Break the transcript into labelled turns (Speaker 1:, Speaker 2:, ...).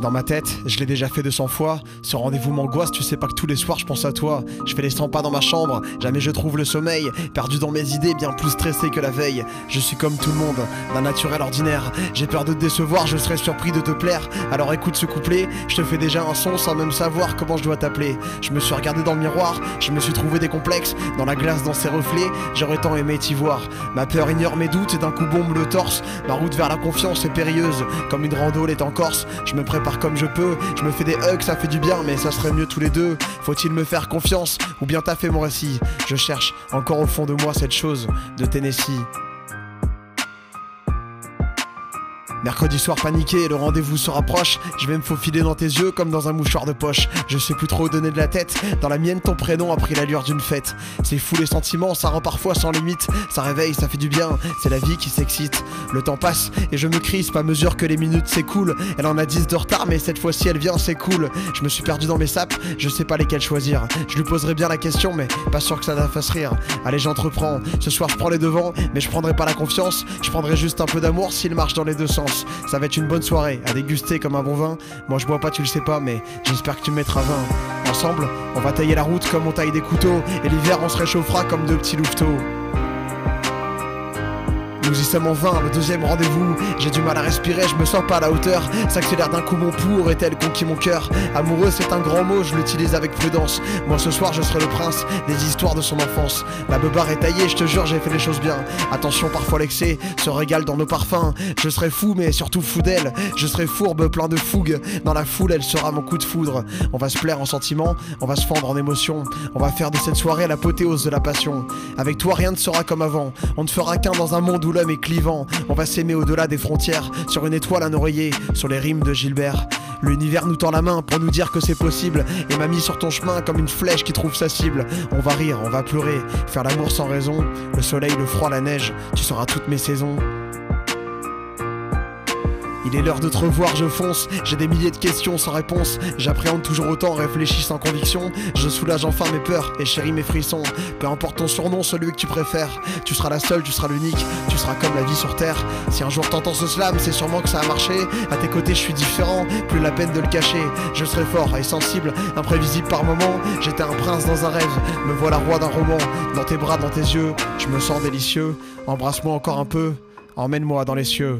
Speaker 1: Dans ma tête, je l'ai déjà fait 200 fois. Ce rendez-vous m'angoisse, tu sais pas que tous les soirs je pense à toi. Je fais les 100 pas dans ma chambre, jamais je trouve le sommeil. Perdu dans mes idées, bien plus stressé que la veille. Je suis comme tout le monde, d'un naturel ordinaire. J'ai peur de te décevoir, je serais surpris de te plaire. Alors écoute ce couplet, je te fais déjà un son sans même savoir comment je dois t'appeler. Je me suis regardé dans le miroir, je me suis trouvé des complexes. Dans la glace, dans ses reflets, j'aurais tant aimé t'y voir. Ma peur ignore mes doutes et d'un coup bombe le torse. Ma route vers la confiance est périlleuse, comme une rando est en Corse. Je me prépare comme je peux. Je me fais des hugs, ça fait du bien, mais ça serait mieux tous les deux. Faut-il me faire confiance ou bien t'as fait mon récit? Je cherche encore au fond de moi cette chose de Tennessee. Mercredi soir paniqué, le rendez-vous se rapproche. Je vais me faufiler dans tes yeux comme dans un mouchoir de poche. Je sais plus trop donner de la tête. Dans la mienne, ton prénom a pris l'allure d'une fête. C'est fou les sentiments, ça rend parfois sans limite. Ça réveille, ça fait du bien. C'est la vie qui s'excite. Le temps passe et je me crispe à mesure que les minutes s'écoulent. Elle en a 10 de retard, mais cette fois-ci elle vient, c'est cool. Je me suis perdu dans mes sapes, je sais pas lesquels choisir. Je lui poserai bien la question, mais pas sûr que ça la fasse rire. Allez, j'entreprends. Ce soir, je prends les devants, mais je prendrai pas la confiance. Je prendrai juste un peu d'amour s'il marche dans les deux sens. Ça va être une bonne soirée, à déguster comme un bon vin. Moi je bois pas, tu le sais pas, mais j'espère que tu me mettras 20. Ensemble, on va tailler la route comme on taille des couteaux. Et l'hiver, on se réchauffera comme deux petits louveteaux. Nous y sommes en vain, le deuxième rendez-vous. J'ai du mal à respirer, je me sens pas à la hauteur. S'accélère d'un coup mon pour est-elle conquis mon cœur? Amoureux, c'est un grand mot, je l'utilise avec prudence. Moi ce soir, je serai le prince des histoires de son enfance. La beubare est taillée, je te jure, j'ai fait les choses bien. Attention, parfois l'excès se régale dans nos parfums. Je serai fou, mais surtout fou d'elle. Je serai fourbe, plein de fougue. Dans la foule, elle sera mon coup de foudre. On va se plaire en sentiments, on va se fendre en émotions. On va faire de cette soirée l'apothéose de la passion. Avec toi, rien ne sera comme avant. On ne fera qu'un dans un monde où clivant. On va s'aimer au-delà des frontières, sur une étoile, un oreiller, sur les rimes de Gilbert. L'univers nous tend la main pour nous dire que c'est possible et m'a mis sur ton chemin comme une flèche qui trouve sa cible. On va rire, on va pleurer, faire l'amour sans raison. Le soleil, le froid, la neige, tu seras toutes mes saisons. Il est l'heure de te revoir, je fonce. J'ai des milliers de questions sans réponse. J'appréhende toujours autant, réfléchis sans conviction. Je soulage enfin mes peurs et chéris mes frissons. Peu importe ton surnom, celui que tu préfères. Tu seras la seule, tu seras l'unique. Tu seras comme la vie sur terre. Si un jour t'entends ce slam, c'est sûrement que ça a marché. À tes côtés, je suis différent, plus la peine de le cacher. Je serai fort et sensible, imprévisible par moments. J'étais un prince dans un rêve, me voilà roi d'un roman. Dans tes bras, dans tes yeux, je me sens délicieux. Embrasse-moi encore un peu, emmène-moi dans les cieux.